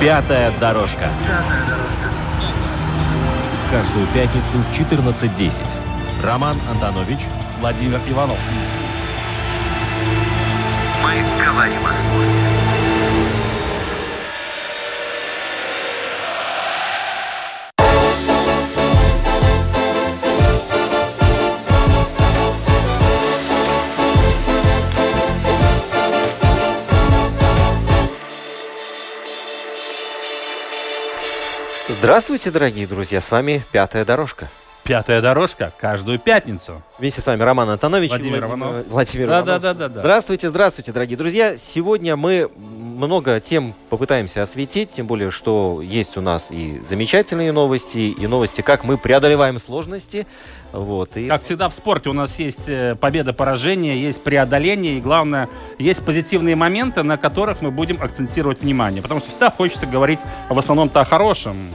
Пятая дорожка. Каждую пятницу в 14.10. Роман Антонович, Владимир Иванов. Мы говорим о спорте. Здравствуйте, дорогие друзья, с вами «Пятая дорожка». Пятая дорожка каждую пятницу. Вместе с вами Роман Антонович. Владимир и Иванов. Владимир Да, Иванов. да, да, да, да. Здравствуйте, здравствуйте, дорогие друзья. Сегодня мы много тем попытаемся осветить, тем более, что есть у нас и замечательные новости, и новости, как мы преодолеваем сложности. Вот, и... Как всегда в спорте у нас есть э, победа, поражение, есть преодоление, и главное, есть позитивные моменты, на которых мы будем акцентировать внимание. Потому что всегда хочется говорить в основном-то о хорошем.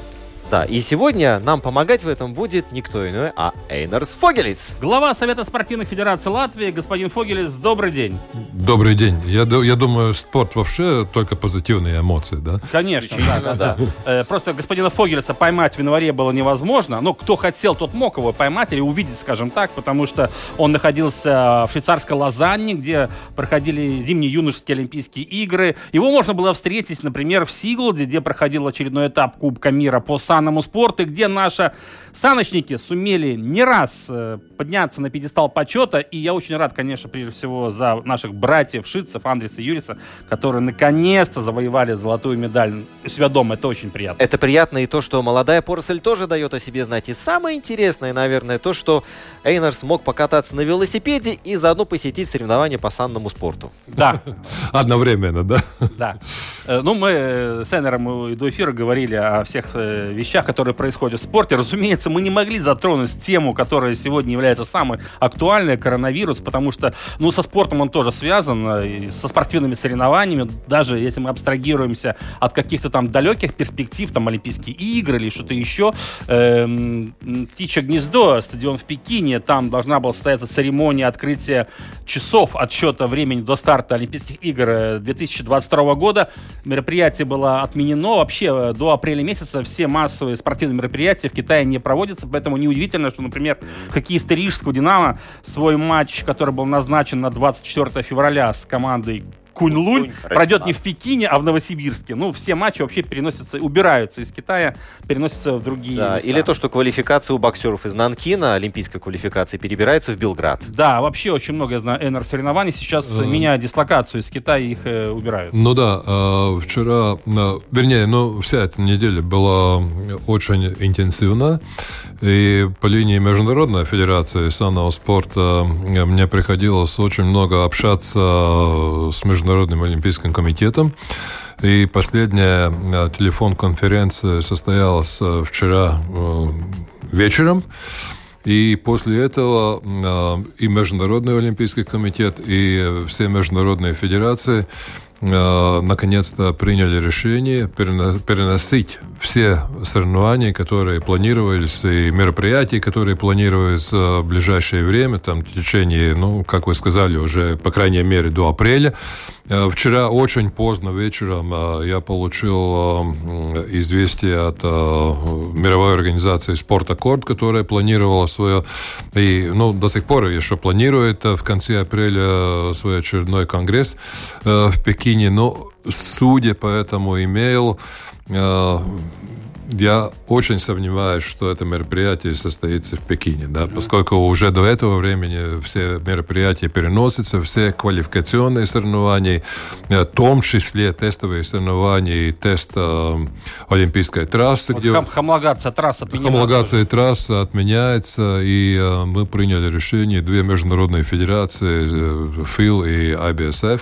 Да, и сегодня нам помогать в этом будет никто иной, а Эйнарс Фогелис. Глава Совета спортивных федераций Латвии, господин Фогелес, добрый день. Добрый день. Я, я думаю, спорт вообще только позитивные эмоции, да? Конечно, да, да, да. Э, Просто господина Фогелеса поймать в январе было невозможно. Ну, кто хотел, тот мог его поймать или увидеть, скажем так, потому что он находился в швейцарской Лозанне, где проходили зимние юношеские Олимпийские игры. Его можно было встретить, например, в Сиглде, где проходил очередной этап Кубка мира по санному спорту, где наши саночники сумели не раз э, подняться на пьедестал почета. И я очень рад, конечно, прежде всего за наших братьев Шитцев, Андреса и Юриса, которые наконец-то завоевали золотую медаль у себя дома. Это очень приятно. Это приятно и то, что молодая поросль тоже дает о себе знать. И самое интересное, наверное, то, что Эйнарс смог покататься на велосипеде и заодно посетить соревнования по санному спорту. Да, Одновременно, да? да. Э, Ну, мы э, с Энером и до эфира говорили о всех вещах, которые происходят в спорте. Разумеется, мы не могли затронуть тему, которая сегодня является самой актуальной, коронавирус, потому что, ну, со спортом он тоже связан, э, и со спортивными соревнованиями, даже если мы абстрагируемся от каких-то там далеких перспектив, там, Олимпийские игры или что-то еще. Эм, Птичье гнездо, стадион в Пекине, там должна была состояться церемония открытия часов отсчета времени до старта Олимпийских игр э, 2022 года. Мероприятие было отменено. Вообще э, до апреля месяца все массовые спортивные мероприятия в Китае не проводятся, поэтому неудивительно, что, например, хоккеисты Рижского «Динамо» свой матч, который был назначен на 24 февраля с командой Кунь-Лунь Кунь, пройдет не в Пекине, а в Новосибирске. Ну, все матчи вообще переносятся, убираются из Китая, переносятся в другие Да, места. или то, что квалификация у боксеров из Нанкина, олимпийская квалификация, перебирается в Белград. Да, вообще очень много, я знаю, НР соревнований. Сейчас Э. меняют дислокацию из Китая, их э, убирают. Ну да, э, вчера, э, вернее, ну, вся эта неделя была очень интенсивна. И по линии Международной Федерации санного спорта э, мне приходилось очень много общаться с Международным Олимпийским комитетом. И последняя э, телефон-конференция состоялась э, вчера э, вечером. И после этого и Международный Олимпийский комитет, и все международные федерации э, наконец-то приняли решение переносить все соревнования, которые планировались, и мероприятия, которые планировались э, в ближайшее время, там, в течение, ну, как вы сказали, уже, по крайней мере, до апреля. Э, Вчера очень поздно вечером э, я получил э, известие от мировой организации «Спорт-аккорд», которая планировала свое, и ну, до сих пор еще планирует в конце апреля свой очередной конгресс в Пекине. Но судя по этому имейл, э, я очень сомневаюсь, что это мероприятие состоится в Пекине, да, mm-hmm. поскольку уже до этого времени все мероприятия переносятся, все квалификационные соревнования, в том числе тестовые соревнования и тест э, олимпийской трассы. Вот где хом- хомологация трасс отменяется. Хомологация трассы отменяется, и э, мы приняли решение, две международные федерации, э, ФИЛ и IBSF,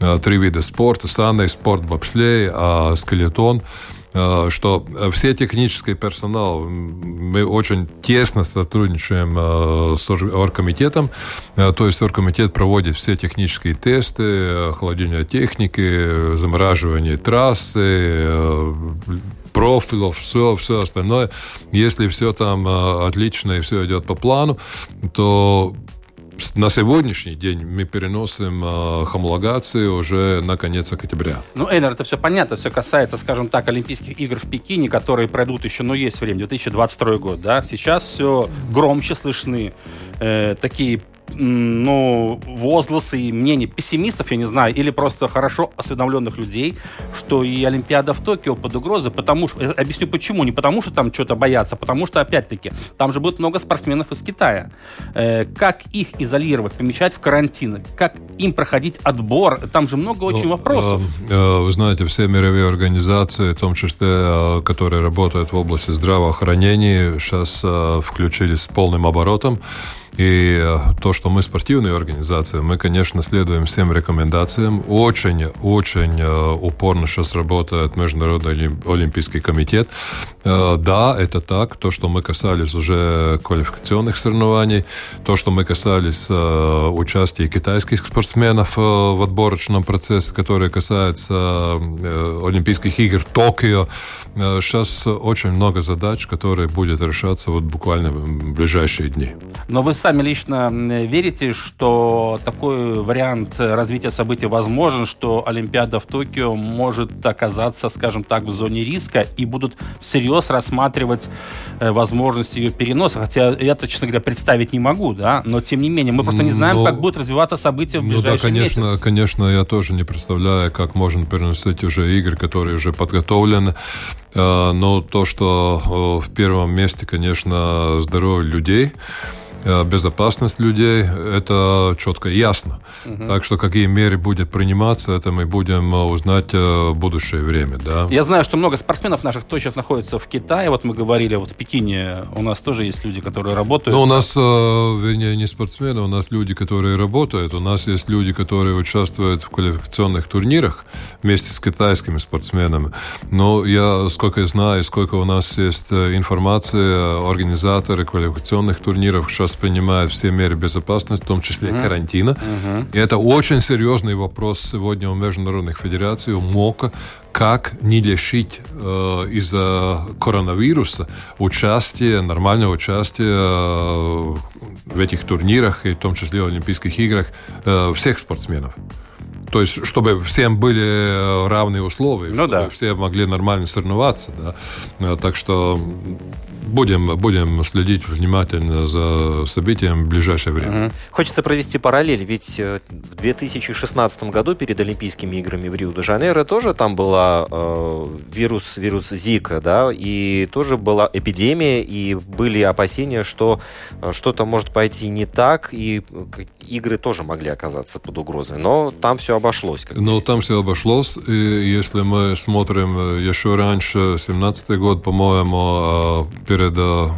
э, три вида спорта, санный спорт, бобслей, а скелетон – Э, что все технический персонал, мы очень тесно сотрудничаем э, с оргкомитетом, э, то есть оргкомитет проводит все технические тесты, охлаждение техники, замораживание трассы, профилов, все, все остальное. Если все там отлично и все идет по плану, то на сегодняшний день мы переносим э, хомологацию уже на конец октября. Ну, Эйнер, это все понятно, все касается, скажем так, Олимпийских игр в Пекине, которые пройдут еще, ну, есть время, 2022 год, да, сейчас все громче слышны э, такие ну, возгласы и мнения пессимистов, я не знаю, или просто хорошо осведомленных людей, что и Олимпиада в Токио под угрозой, потому что, объясню почему, не потому что там что-то боятся, потому что, опять-таки, там же будет много спортсменов из Китая. Э, как их изолировать, помещать в карантин, как им проходить отбор, там же много очень ну, вопросов. Э, э, вы знаете, все мировые организации, в том числе, э, которые работают в области здравоохранения, сейчас э, включились с полным оборотом. И э, то, что мы спортивная организация, мы, конечно, следуем всем рекомендациям. Очень-очень э, упорно сейчас работает Международный Олимпийский комитет. Э, да, это так. То, что мы касались уже квалификационных соревнований, то, что мы касались участия китайских спортсменов в отборочном процессе, который касается Олимпийских игр Токио, сейчас очень много задач, которые будут решаться вот буквально в ближайшие дни. Но вы сами лично верите, что такой вариант развития событий возможен, что Олимпиада в Токио может оказаться, скажем так, в зоне риска и будут всерьез рассматривать э, возможность ее переноса? Хотя я-то, честно говоря, представить не могу, да, но тем не менее мы просто не знаем, но, как будут развиваться события в ближайшие ну да, конечно, месяц. Конечно, я тоже не представляю, как можно переносить уже игры, которые уже подготовлены. Э, но то, что в первом месте, конечно, здоровье людей, Э, безопасность людей, это четко ясно. Угу. Так что какие меры будут приниматься, это мы будем э, узнать э, в будущее время. Да? Я знаю, что много спортсменов наших тоже сейчас находятся в Китае. Вот мы говорили, вот в Пекине у нас тоже есть люди, которые работают. Ну, у нас, вернее, не спортсмены, у нас люди, которые работают. У нас есть люди, которые участвуют в квалификационных турнирах вместе с китайскими спортсменами. Но я, сколько я знаю, сколько у нас есть информации, организаторы квалификационных турниров сейчас сейчас принимают все меры безопасности, в том числе uh-huh. карантина. Uh-huh. И это очень серьезный вопрос сегодня у международных федераций, у МОКа, как не лишить э, из-за коронавируса участия, нормального участия э, в этих турнирах, и в том числе в Олимпийских играх, э, всех спортсменов. То есть, чтобы всем были э, равные условия, ну, чтобы да. все могли нормально соревноваться. Да? Э, так что будем, будем следить внимательно за событием в ближайшее время. Угу. Хочется провести параллель, ведь э, в 2016 году перед Олимпийскими играми в Рио-де-Жанейро тоже там была э, вирус, вирус Зика, да, и тоже была эпидемия, и были опасения, что что-то может пойти не так, и игры тоже могли оказаться под угрозой. Но там все обошлось. Ну, там все обошлось. И если мы смотрим э, еще раньше, 17 год, по-моему, katere da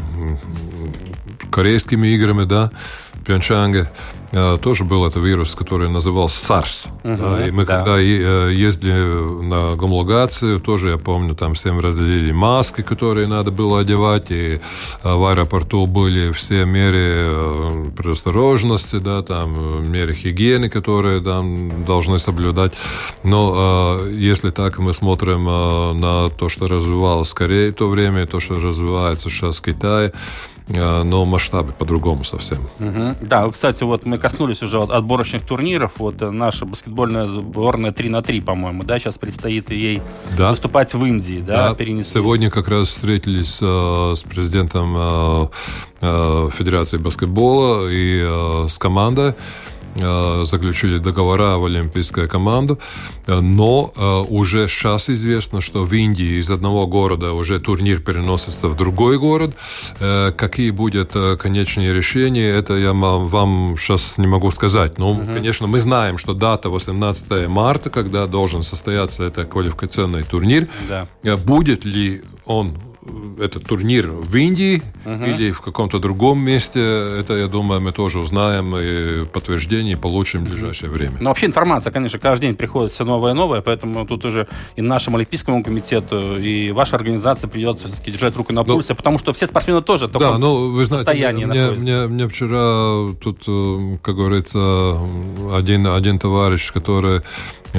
korejskimi igrami, da Пьончанге, Э, тоже был это вирус, который назывался SARS. Угу, да, и мы да. когда э, ездили на гомологацию, тоже я помню, там всем разделили маски, которые надо было одевать, и э, в аэропорту были все меры предосторожности, да, там меры гигиены, которые там должны соблюдать. Но если так мы смотрим на то, что развивалось скорее в то время, то, что развивается сейчас в Китае, но масштабы по-другому совсем. Угу. Да, кстати, вот мы коснулись уже отборочных турниров. Вот э, наша баскетбольная сборная 3 на 3, по-моему, да, сейчас предстоит ей да. выступать в Индии, да, да. перенесли. Сегодня как раз встретились э, с президентом э, э, Федерации баскетбола и э, с командой. Заключили договора в олимпийскую команду, но уже сейчас известно, что в Индии из одного города уже турнир переносится в другой город. Какие будут конечные решения, это я вам сейчас не могу сказать. Но, угу. конечно, мы знаем, что дата 18 марта, когда должен состояться этот квалификационный турнир. Да. Будет ли он этот турнир в Индии угу. или в каком-то другом месте, это, я думаю, мы тоже узнаем и подтверждение получим в ближайшее время. Ну, вообще информация, конечно, каждый день приходит все новое и новое, поэтому тут уже и нашему Олимпийскому комитету, и вашей организации придется все-таки держать руку на ну, пульсе, потому что все спортсмены тоже в да, ну, вы знаете, состоянии мне, находятся. Мне, мне вчера тут, э, как говорится, один, один товарищ, который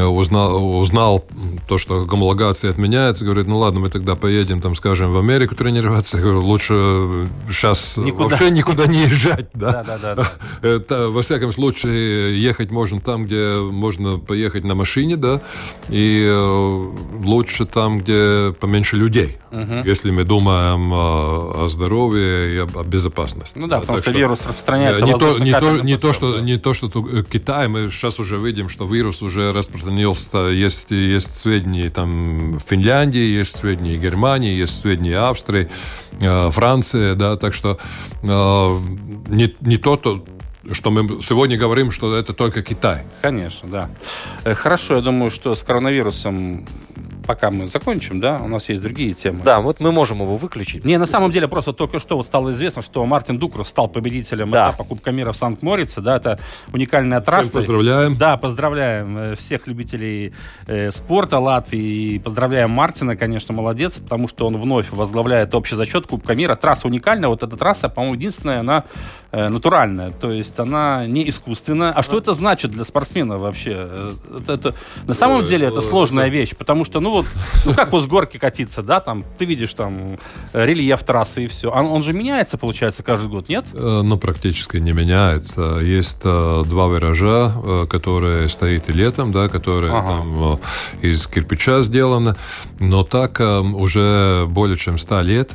узнал, узнал то, что гомологация отменяется, говорит, ну ладно, мы тогда поедем, там, скажем, в Америку тренироваться. Я говорю, лучше сейчас никуда. вообще никуда не езжать. Да? Да, да, да, Это, во всяком случае, ехать можно там, где можно поехать на машине, да, и э, лучше там, где поменьше людей, угу. если мы думаем о, о здоровье и о, о безопасности. Ну да, потому что, что вирус распространяется не то, не то, не то, что, не то, что э, Китай, мы сейчас уже видим, что вирус уже распространяется распространился, есть, есть сведения там Финляндии, есть сведения Германии, есть сведения Австрии, э, Франции, да, так что э, не, не то, то, что мы сегодня говорим, что это только Китай. Конечно, да. Э, хорошо, я думаю, что с коронавирусом пока мы закончим, да, у нас есть другие темы. Да, вот мы можем его выключить. Не, на самом деле просто только что вот стало известно, что Мартин Дукрус стал победителем да. этапа Кубка мира в Санкт-Морице, да, это уникальная трасса. Всем поздравляем. Да, поздравляем э, всех любителей э, спорта Латвии и поздравляем Мартина, конечно, молодец, потому что он вновь возглавляет общий зачет Кубка мира. Трасса уникальная, вот эта трасса, по-моему, единственная, она э, натуральная, то есть она не искусственная. А что это значит для спортсмена вообще? Э, это, это, на самом деле это сложная вещь, потому что, ну вот, ну как вот с горки катиться, да, там, ты видишь там э, рельеф трассы и все. Он, он же меняется, получается, каждый год, нет? Э, ну, практически не меняется. Есть э, два виража, которые стоит и летом, да, которые ага. там из кирпича сделаны, но так уже более чем 100 лет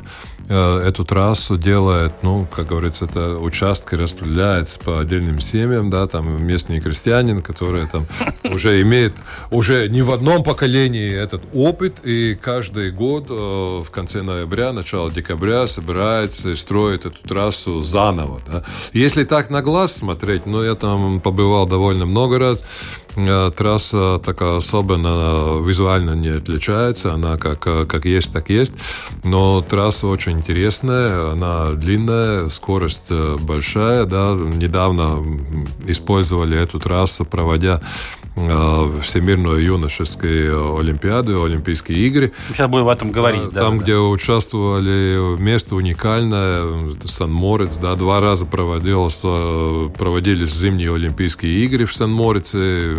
эту трассу делает, ну, как говорится, это участки распределяется по отдельным семьям, да, там местный крестьянин, который там уже имеет, уже не в одном поколении этот опыт, и каждый год э, в конце ноября, начало декабря собирается и строит эту трассу заново, да. Если так на глаз смотреть, ну, я там побывал довольно много раз, э, трасса такая особенно визуально не отличается, она как, как есть, так есть, но трасса очень интересная, она длинная, скорость э, большая, да, недавно использовали эту трассу, проводя э, Всемирную юношескую Олимпиаду, Олимпийские игры. Сейчас будем об этом говорить. Э, там, да, где да. участвовали, место уникальное, Сан-Морец, да, два раза проводилось, проводились зимние Олимпийские игры в Сан-Морице.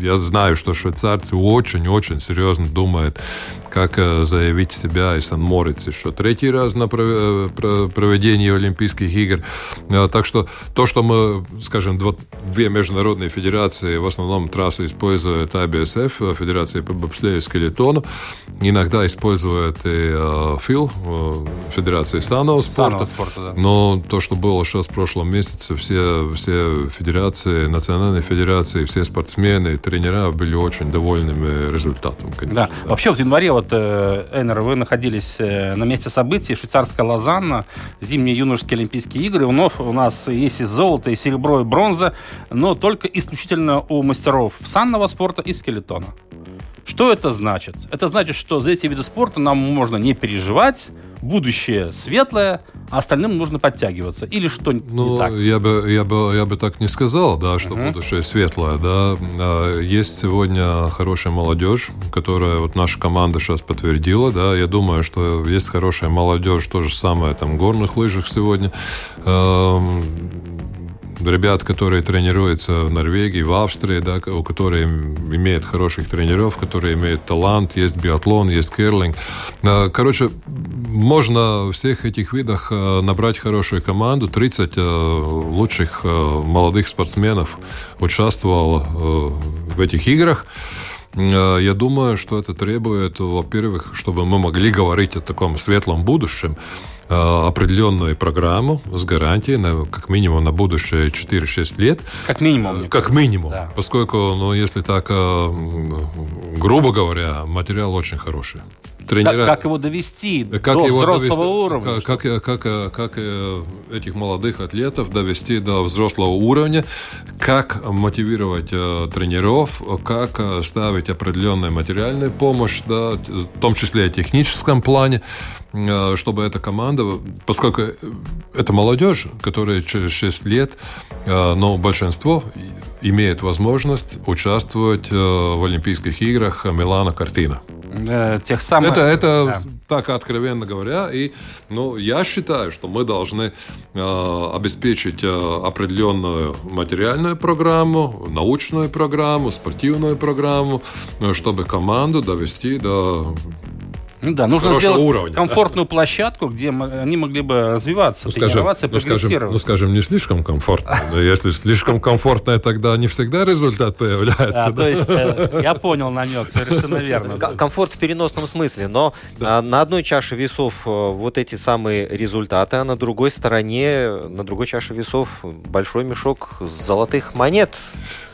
Я знаю, что швейцарцы очень-очень серьезно думают, как заявить себя и Сан-Морице, что третий раз на проведение Олимпийских игр. Э, так что то, что мы, скажем, две международные федерации, в основном трассы используют АБСФ, Федерация по бобслею и скелетону, иногда используют и э, ФИЛ, э, Федерация санного спорта. спорта да. Но то, что было сейчас в прошлом месяце, все, все федерации, национальные федерации, все спортсмены, тренера были очень довольными результатом, конечно. Да. да. Вообще в январе, вот, Энер, вы находились на месте событий, швейцарская Лозанна, зимние юношеские Олимпийские игры. Вновь у нас есть и золото, и серебро, и бронза, но только исключительно у мастеров санного спорта и скелетона. Что это значит? Это значит, что за эти виды спорта нам можно не переживать, будущее светлое, а остальным нужно подтягиваться. Или что ну, не так? Я бы, я, бы, я бы так не сказал, да, что uh-huh. будущее светлое. Да. А, есть сегодня хорошая молодежь, которая вот наша команда сейчас подтвердила. Да. Я думаю, что есть хорошая молодежь, то же самое там в горных лыжах сегодня ребят, которые тренируются в Норвегии, в Австрии, да, у которые имеют хороших тренеров, которые имеют талант, есть биатлон, есть керлинг. А, короче, можно в всех этих видах э, набрать хорошую команду. 30 э, лучших молодых спортсменов участвовало в этих играх. Я думаю, что это требует, во-первых, чтобы мы могли говорить о таком светлом будущем, определенную программу с гарантией, на, как минимум на будущее 4-6 лет. Как минимум. Как минимум. Да. Поскольку, ну, если так, грубо говоря, материал очень хороший тренера... Как, как его довести как до его взрослого довести, уровня? Как, как, как, как этих молодых атлетов довести до взрослого уровня, как мотивировать э, тренеров, как э, ставить определенную материальную помощь, да, в том числе и в техническом плане, э, чтобы эта команда, поскольку это молодежь, которая через 6 лет, э, но большинство имеет возможность участвовать э, в Олимпийских играх Милана Картина. Э, тех самых... Это, это да. так откровенно говоря. И ну, я считаю, что мы должны э, обеспечить э, определенную материальную программу, научную программу, спортивную программу, э, чтобы команду довести до ну да, нужно сделать уровня, комфортную да? площадку, где они могли бы развиваться, ну, тренироваться, ну, скажем, ну, скажем, не слишком комфортно. Но если слишком комфортно, тогда не всегда результат появляется. А, то есть, э, я понял намек, совершенно верно. Комфорт в переносном смысле, но а, на одной чаше весов э, вот эти самые результаты, а на другой стороне, на другой чаше весов большой мешок золотых монет.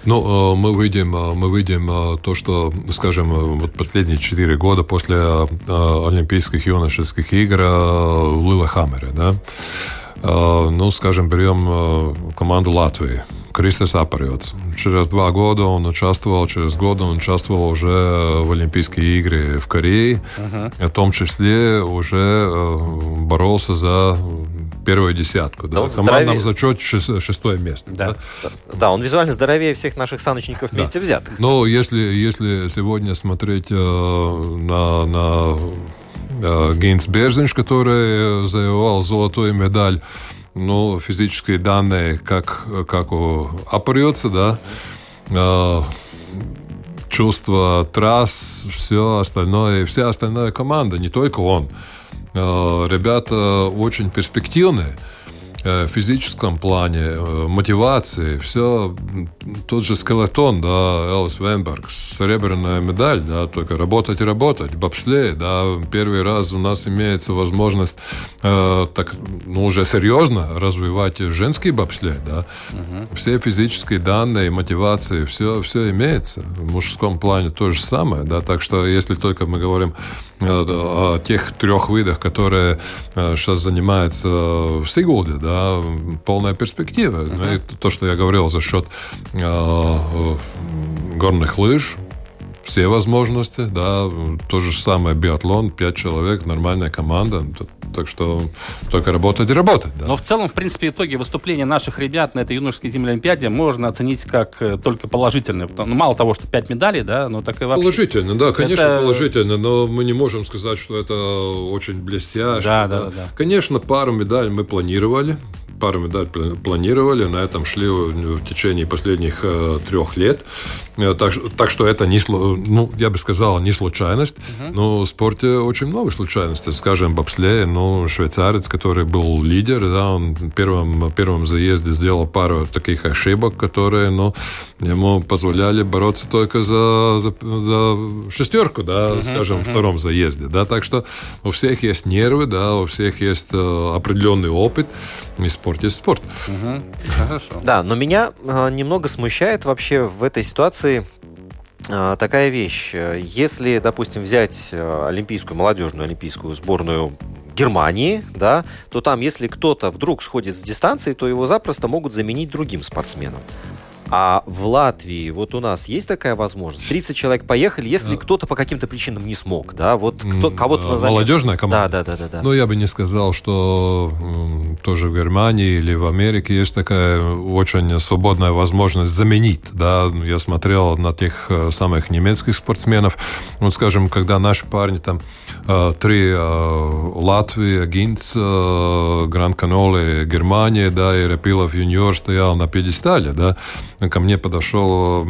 Ну, э, мы видим, э, мы видим э, то, что, скажем, вот последние четыре года после Олимпийских юношеских игр в Лилахаммере, да, ну, скажем, берем команду Латвии. Кристос Апариоц. Через два года он участвовал, через год он участвовал уже в Олимпийские игры в Корее. Uh-huh. В том числе уже боролся за первую десятку. Да, да. В командном зачете шестое место. Да. Да. да, он визуально здоровее всех наших саночников вместе да. взятых. Но если, если сегодня смотреть э, на, на э, Гейнс Берзинш, который завоевал золотую медаль, ну, физические данные, как, как опрется, да, э, чувство трасс, все остальное, вся остальная команда, не только он. Э, ребята очень перспективные. Э, физическом плане, э, мотивации, все тот же скелетон, да, Элвис Венберг, серебряная медаль, да, только работать и работать, бобслей, да, первый раз у нас имеется возможность э, так, ну, уже серьезно развивать женский бобслей, да, угу. все физические данные, мотивации, все, все имеется, в мужском плане то же самое, да, так что если только мы говорим о тех трех видах, которые сейчас занимаются в Сигулде, да, полная перспектива. Uh-huh. то, что я говорил за счет э, горных лыж, все возможности, да, то же самое биатлон, пять человек, нормальная команда, так что только работать и работать. Да. Но в целом, в принципе, итоги выступления наших ребят на этой юношеской зимней Олимпиаде можно оценить как э, только положительные. Ну, мало того, что пять медалей, да, но так и вообще. Положительно, да, конечно, это... положительно, но мы не можем сказать, что это очень блестяще. Да, да, да. да. Конечно, пару медалей мы планировали, пару медалей планировали, на этом шли в течение последних э, трех лет. Э, так, так что это не, ну, я бы сказал, не случайность. Uh-huh. Но в спорте очень много случайностей. Скажем, бобслее, ну, швейцарец, который был лидер, да, он в первом, первом заезде сделал пару таких ошибок, которые, ну, ему позволяли бороться только за, за, за шестерку, да, uh-huh, скажем, uh-huh. втором заезде, да. Так что у всех есть нервы, да, у всех есть э, определенный опыт. И спорт есть спорт. Угу. Хорошо. Да, но меня э, немного смущает вообще в этой ситуации э, такая вещь. Если, допустим, взять э, олимпийскую, молодежную олимпийскую сборную Германии, да, то там, если кто-то вдруг сходит с дистанции, то его запросто могут заменить другим спортсменом. А в Латвии вот у нас есть такая возможность? 30 человек поехали, если кто-то по каким-то причинам не смог, да? Вот кто, кого-то назовем. Молодежная команда? Да, да, да, да, да. Ну, я бы не сказал, что тоже в Германии или в Америке есть такая очень свободная возможность заменить, да? Я смотрел на тех э, самых немецких спортсменов, ну, скажем, когда наши парни там э, три э, Латвия, Гинц, Гранд Каноле, Германия, да, и Рапилов юниор стоял на пьедестале, да, ко мне подошел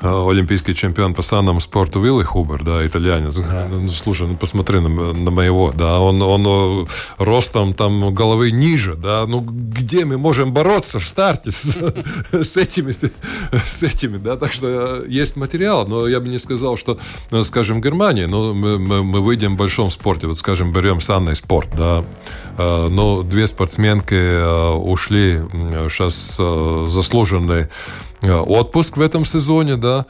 олимпийский чемпион по санному спорту Вилли Хубер, да, итальянец. Да. Ну, слушай, ну посмотри на, на моего, да, он, он ростом там головы ниже, да, ну где мы можем бороться в старте с, с этими, с этими, да, так что есть материал, но я бы не сказал, что, скажем, в Германии, но мы, мы, мы выйдем в большом спорте, вот, скажем, берем санный спорт, да, но две спортсменки ушли сейчас заслуженный отпуск в этом сезоне, да.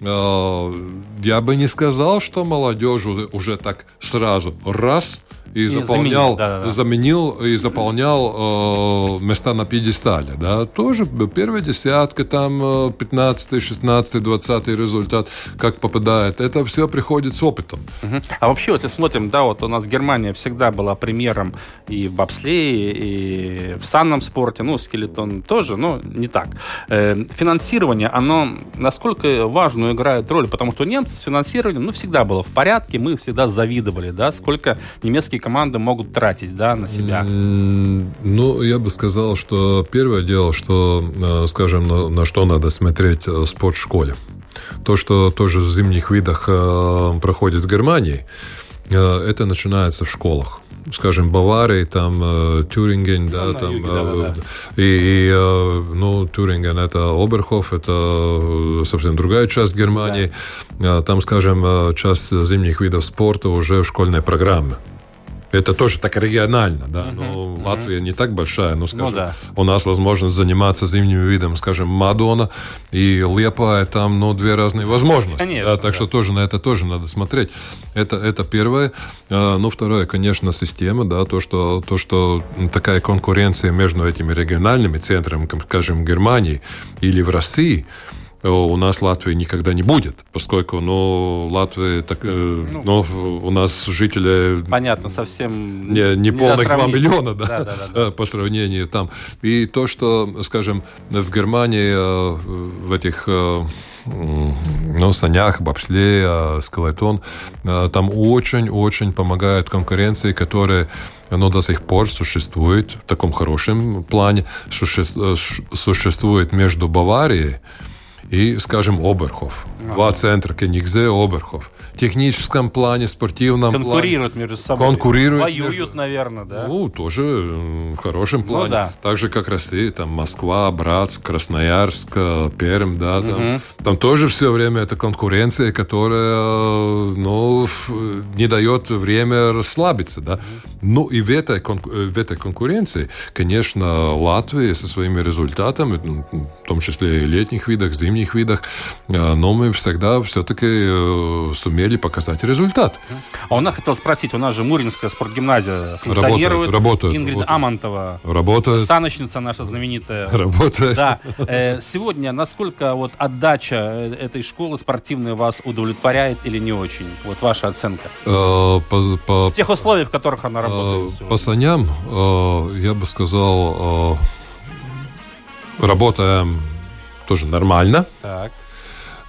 Я бы не сказал, что молодежь уже так сразу раз и, и заполнял, заменил, да, да. заменил и заполнял э, места на пьедестале. Да? Тоже первая десятка, там 15, 16, 20 результат, как попадает. Это все приходит с опытом. Угу. А вообще, вот если смотрим, да, вот у нас Германия всегда была примером и в бобслее, и в санном спорте, ну, скелетон тоже, но не так. Э, финансирование, оно насколько важную играет роль, потому что немцы с финансированием, ну, всегда было в порядке, мы всегда завидовали, да, сколько немецкие какие команды могут тратить да, на себя? Ну, я бы сказал, что первое дело, что, э, скажем, на, на что надо смотреть в спортшколе. То, что тоже в зимних видах э, проходит в Германии, э, это начинается в школах скажем, Баварии, там э, Тюринген, да, там, юге, да, да, да. и, и э, ну, Тюринген это Оберхоф, это совсем другая часть Германии, да. там, скажем, часть зимних видов спорта уже в школьной программе. Это тоже так регионально, да. Uh-huh, но uh-huh. Латвия не так большая, но, скажем, ну, да. у нас возможность заниматься зимним видом, скажем, Мадона и Лепа, там, ну, две разные возможности. Конечно. Да, так да. что тоже на это тоже надо смотреть. Это, это первое. А, ну, второе, конечно, система, да, то, что, то, что такая конкуренция между этими региональными центрами, скажем, Германии или в России, у нас Латвии никогда не будет, поскольку, ну, Латвия, так, э, ну, ну, у нас жители... Понятно, совсем... Не, не полных 2 миллиона, да, да, да, да, по сравнению там. И то, что, скажем, в Германии э, в этих э, ну, санях, бобсле, скелетон, там очень-очень помогают конкуренции, которые оно до сих пор существует в таком хорошем плане, существует между Баварией и, скажем, Оберхоф. Два центра, Кенигзе, Оберхоф. В техническом плане, спортивном Конкурируют плане. между собой. Конкурируют. Воюют, между... наверное, да? Ну, тоже в хорошем ну плане. Ну, да. Так же, как Россия, там Москва, Братск, Красноярск, Пермь, да, там, угу. там тоже все время это конкуренция, которая, ну, не дает время расслабиться, да. Угу. Ну, и в этой, в этой конкуренции, конечно, Латвия со своими результатами, ну, в том числе и летних видах, зимних зимних видах, э, но мы всегда все-таки э, сумели показать результат. А у нас хотел спросить, у нас же Муринская спортгимназия функционирует. Работает. Ингрид работает. Амонтова. Работает. Саночница наша знаменитая. Работает. Да. Э, сегодня насколько вот отдача этой школы спортивной вас удовлетворяет или не очень? Вот ваша оценка. По, по, в тех условиях, в которых она работает. По саням, я бы сказал, работаем тоже нормально. Так.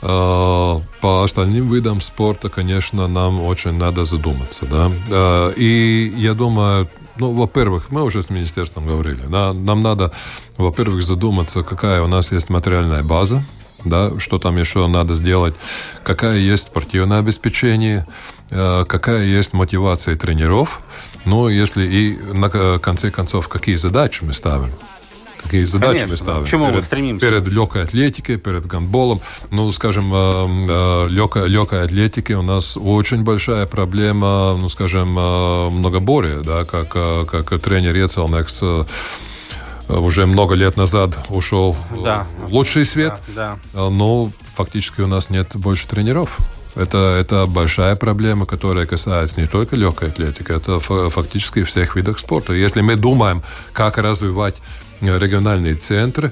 А, по остальным видам спорта, конечно, нам очень надо задуматься, да. А, и я думаю, ну, во-первых, мы уже с министерством говорили, нам надо, во-первых, задуматься, какая у нас есть материальная база, да, что там еще надо сделать, какая есть спортивное обеспечение, а, какая есть мотивация тренеров, ну, если и на конце концов, какие задачи мы ставим какие задачи Конечно, мы ставим. К чему перед, мы стремимся? Перед легкой атлетикой, перед гандболом. Ну, скажем, э, э, легкой, легкой атлетики у нас очень большая проблема, ну, скажем, э, многоборье, да, как, как тренер Ецелнекс уже много лет назад ушел да. в лучший свет, да, да. но фактически у нас нет больше тренеров. Это, это большая проблема, которая касается не только легкой атлетики, это фактически всех видов спорта. Если мы думаем, как развивать региональные центры,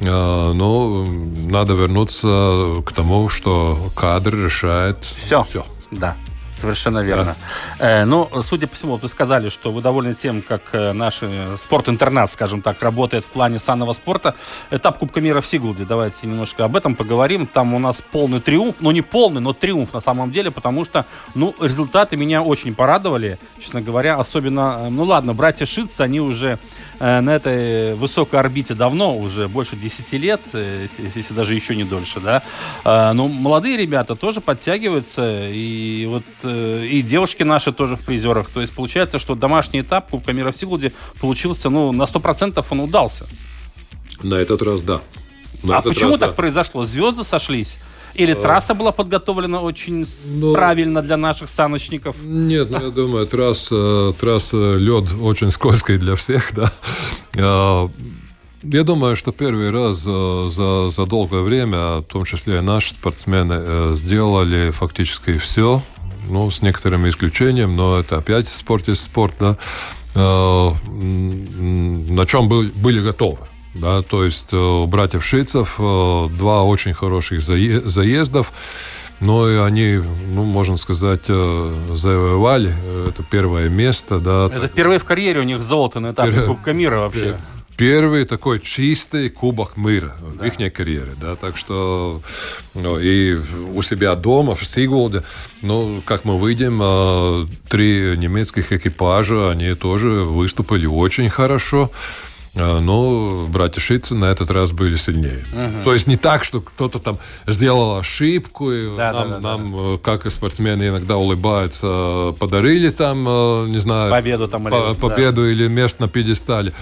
а, но надо вернуться к тому, что кадр решает все. все. Да. Совершенно верно. Да. Э, ну, судя по всему, вы сказали, что вы довольны тем, как э, наш э, спорт-интернат, скажем так, работает в плане санного спорта. Этап Кубка мира в Сигулде. Давайте немножко об этом поговорим. Там у нас полный триумф. Ну, не полный, но триумф на самом деле, потому что, ну, результаты меня очень порадовали, честно говоря. Особенно, э, ну ладно, братья Шиц, они уже э, на этой высокой орбите давно, уже больше 10 лет, э, если даже еще не дольше, да. Э, но молодые ребята тоже подтягиваются, и вот и девушки наши тоже в призерах. То есть получается, что домашний этап Кубка мира в Сигулде получился, ну, на 100% он удался. На этот раз да. На а почему раз, так да. произошло? Звезды сошлись? Или а... трасса была подготовлена очень ну, правильно для наших саночников? Нет, ну, я думаю, трасса, трасса лед очень скользкий для всех, да. А, я думаю, что первый раз за, за долгое время, в том числе и наши спортсмены, э, сделали фактически все, ну, с некоторыми исключениями, но это опять спорт есть спорт, да, э, на чем был, были готовы. Да, то есть э, у братьев Шицев э, два очень хороших заездов, но и они, ну, можно сказать, завоевали это первое место. Да. Это впервые в карьере у них золото на этапе Кубка мира вообще первый такой чистый кубок мира да. в их карьере, да, так что ну, и у себя дома в Сигулде, ну, как мы видим, а, три немецких экипажа, они тоже выступили очень хорошо. А, но братья Шицы на этот раз были сильнее. Угу. То есть не так, что кто-то там сделал ошибку, и да, нам, да, да, нам да. Э, как и спортсмены иногда улыбаются, подарили там, э, не знаю, победу, там, или, победу да. или место на пьедестале.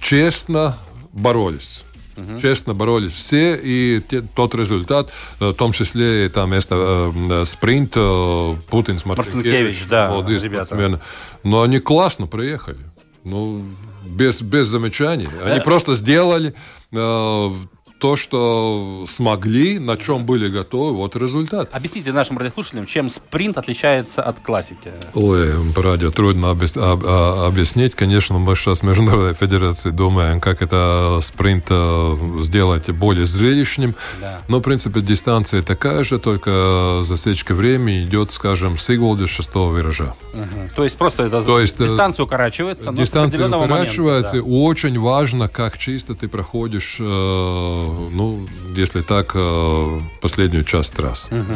Честно боролись. Угу. Честно боролись все, и те, тот результат, э, в том числе и там место э, спринт, э, Путин с Марцинкевич, да, молодые спортсмены. Но они классно проехали. Ну, без, без замечаний. Они просто сделали э, то, что смогли, на чем были готовы, вот результат. Объясните нашим радиослушателям, чем спринт отличается от классики? Ой, радио трудно а, объяснить. Конечно, мы сейчас в Международной Федерации думаем, как это спринт э, сделать более зрелищным. Да. Но, в принципе, дистанция такая же, только засечка времени идет, скажем, с Игволда шестого виража. Угу. То есть просто это То есть, э, дистанция укорачивается, дистанция укорачивается, момента, да. очень важно, как чисто ты проходишь э, ну, если так, э, последнюю часть трассы. Угу.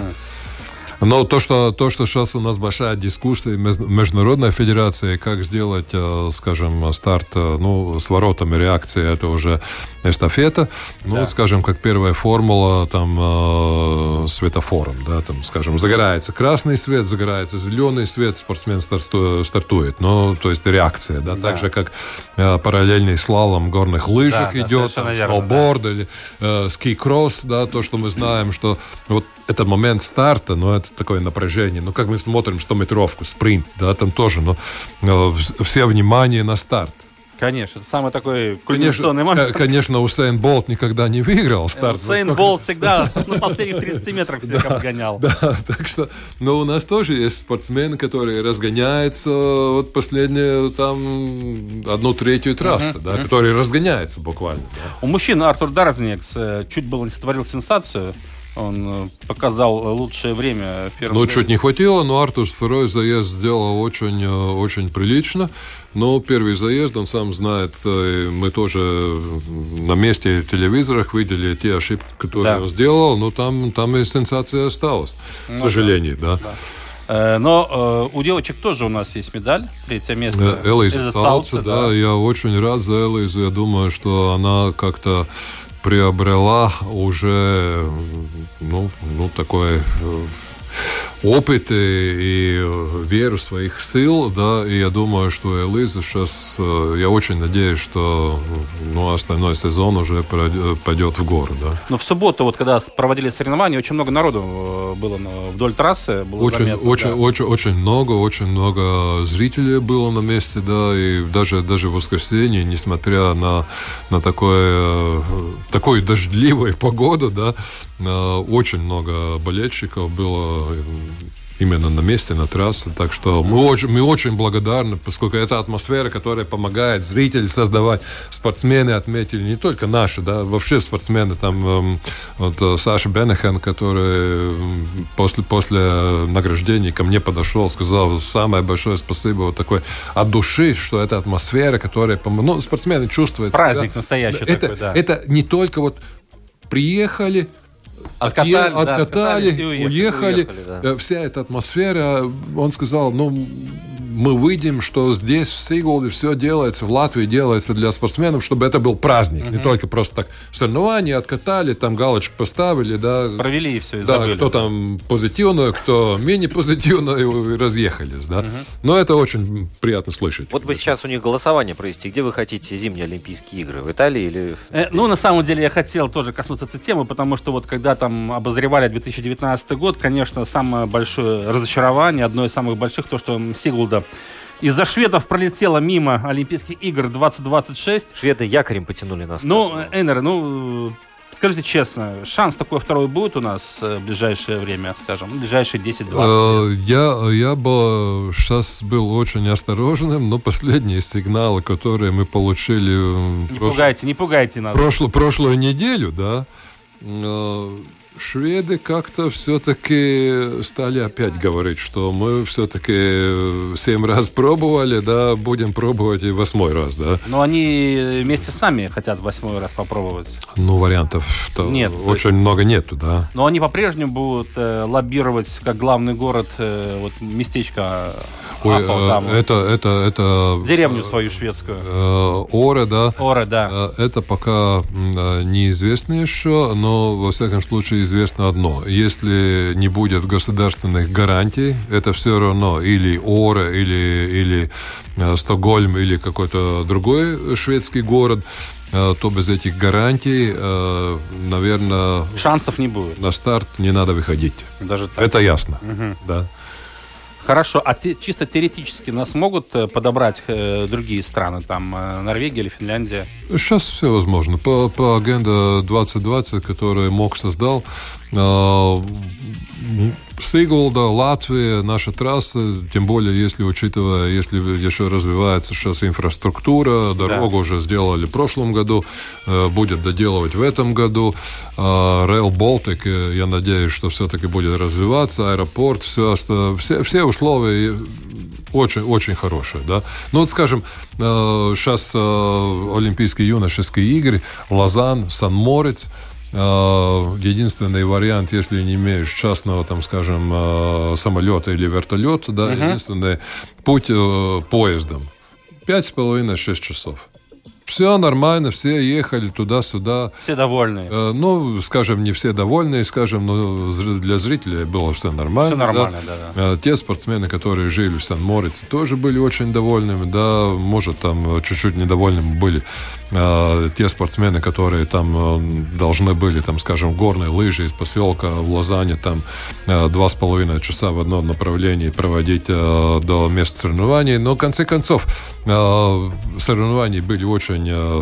Но то что, то, что сейчас у нас большая дискуссия Международной Федерации, как сделать, э, скажем, старт э, ну, с воротами реакции, это уже эстафета. Ну, да. скажем, как первая формула там э, светофором, да, там, скажем, загорается красный свет, загорается зеленый свет, спортсмен старту, стартует. Ну, то есть реакция, да, да. так же, как э, параллельный слалом горных лыжах да, идет, да, там, сноуборд да. или э, ски-кросс, да, то, что мы знаем, что вот это момент старта, но это такое напряжение. Ну, как мы смотрим 100-метровку, спринт, да, там тоже, но, но все внимание на старт. Конечно, это самый такой кульминационный конечно, момент. Конечно, Усейн Болт никогда не выиграл старт. Усейн Болт всегда на последних 30 метрах всех обгонял. Да, так что, но у нас тоже есть спортсмены, которые разгоняются вот последнюю там одну третью трассы, да, которые разгоняются буквально. У мужчин Артур Дарзнекс э, чуть было не сотворил сенсацию он э, показал лучшее время. Ну, чуть не хватило, но Артур второй заезд сделал очень, э, очень прилично. Но первый заезд, он сам знает, э, мы тоже на месте в телевизорах видели те ошибки, которые да. он сделал, но там, там и сенсация осталась, ну, к сожалению, да. да. Но э, у девочек тоже у нас есть медаль, третье место. Элиза Салца, да, да, я очень рад за Элизу, я думаю, что она как-то приобрела уже ну, ну, такое э, опыт и, и веру своих сил, да, и я думаю, что Элиза сейчас, э, я очень надеюсь, что ну, остальной сезон уже пойдет в гору, да. Но в субботу, вот когда проводили соревнования, очень много народу э, было вдоль трассы, было очень, заметно, очень, да. очень, очень много, очень много зрителей было на месте, да, и даже, даже в воскресенье, несмотря на, на такое, такую дождливую погоду, да, очень много болельщиков было именно на месте, на трассе. Так что мы очень, мы очень благодарны, поскольку это атмосфера, которая помогает зрителям создавать. Спортсмены отметили, не только наши, да, вообще спортсмены. Там эм, вот э, Саша Бенехен, который эм, после, после награждения ко мне подошел, сказал самое большое спасибо вот такой от души, что это атмосфера, которая помогает. Ну, спортсмены чувствуют. Праздник да, настоящий это, такой, да. Это не только вот приехали, Откатали, откатали, да, уехали. уехали да. Э, вся эта атмосфера, он сказал, ну, мы выйдем, что здесь, в Сиголде, все делается, в Латвии делается для спортсменов, чтобы это был праздник. Угу. Не только просто так соревнования откатали, там галочку поставили, да. Провели и все, и Да, забыли. кто там позитивно, кто менее позитивно, и разъехались, да. Угу. Но это очень приятно слышать. Вот бы сейчас у них голосование провести. Где вы хотите зимние Олимпийские игры? В Италии или... Э, ну, на самом деле, я хотел тоже коснуться этой темы, потому что вот когда там обозревали 2019 год, конечно, самое большое разочарование, одно из самых больших, то, что Сигулда из-за шведов пролетело мимо Олимпийских игр 2026. Шведы якорем потянули нас. Ну, Эннер, ну, скажите честно, шанс такой второй будет у нас в ближайшее время, скажем, в ближайшие 10-20 лет? Я, я бы сейчас был очень осторожным, но последние сигналы, которые мы получили... Не прош... пугайте, не пугайте нас. Прошлую, прошлую неделю, да, шведы как-то все-таки стали опять говорить, что мы все-таки семь раз пробовали, да, будем пробовать и восьмой раз, да. Но они вместе с нами хотят восьмой раз попробовать. Ну, вариантов нет, очень есть... много нету, да. Но они по-прежнему будут э, лоббировать как главный город э, вот местечко Ой, там, э, это, это, это... Деревню свою шведскую. Э, Оре, да. Оре, да. Э, это пока неизвестно еще, но, во всяком случае, известно одно. Если не будет государственных гарантий, это все равно или Оре, или, или Стокгольм, или какой-то другой шведский город, то без этих гарантий, наверное... Шансов не будет. На старт не надо выходить. Даже так? Это ясно, угу. да. Хорошо, а те, чисто теоретически нас могут э, подобрать э, другие страны, там э, Норвегия или Финляндия? Сейчас все возможно. По, по агенда 2020, которую МОК создал, э, Сигулда, Латвия, наша трасса, тем более, если учитывая, если еще развивается сейчас инфраструктура, дорогу да. уже сделали в прошлом году, э, будет доделывать в этом году. Э, Rail Baltic, э, я надеюсь, что все-таки будет развиваться, аэропорт, все, все, все условия очень, очень хорошие, да. Ну вот, скажем, сейчас Олимпийские юношеские игры, Лозан, Сан-Морец, Э, единственный вариант, если не имеешь частного, там, скажем, э, самолета или вертолета, да, uh-huh. единственный путь э, поездом. Пять с половиной, шесть часов. Все нормально, все ехали туда-сюда. Все довольны. Э, ну, скажем, не все довольны, скажем, но для зрителей было все нормально. Все нормально, да. да, да. Э, те спортсмены, которые жили в Сан-Морице, тоже были очень довольными, да, может, там чуть-чуть недовольными были э, те спортсмены, которые там должны были, там, скажем, горные лыжи из поселка в Лозанне, там, два с половиной часа в одном направлении проводить до места соревнований. Но, в конце концов, соревнования были очень очень э,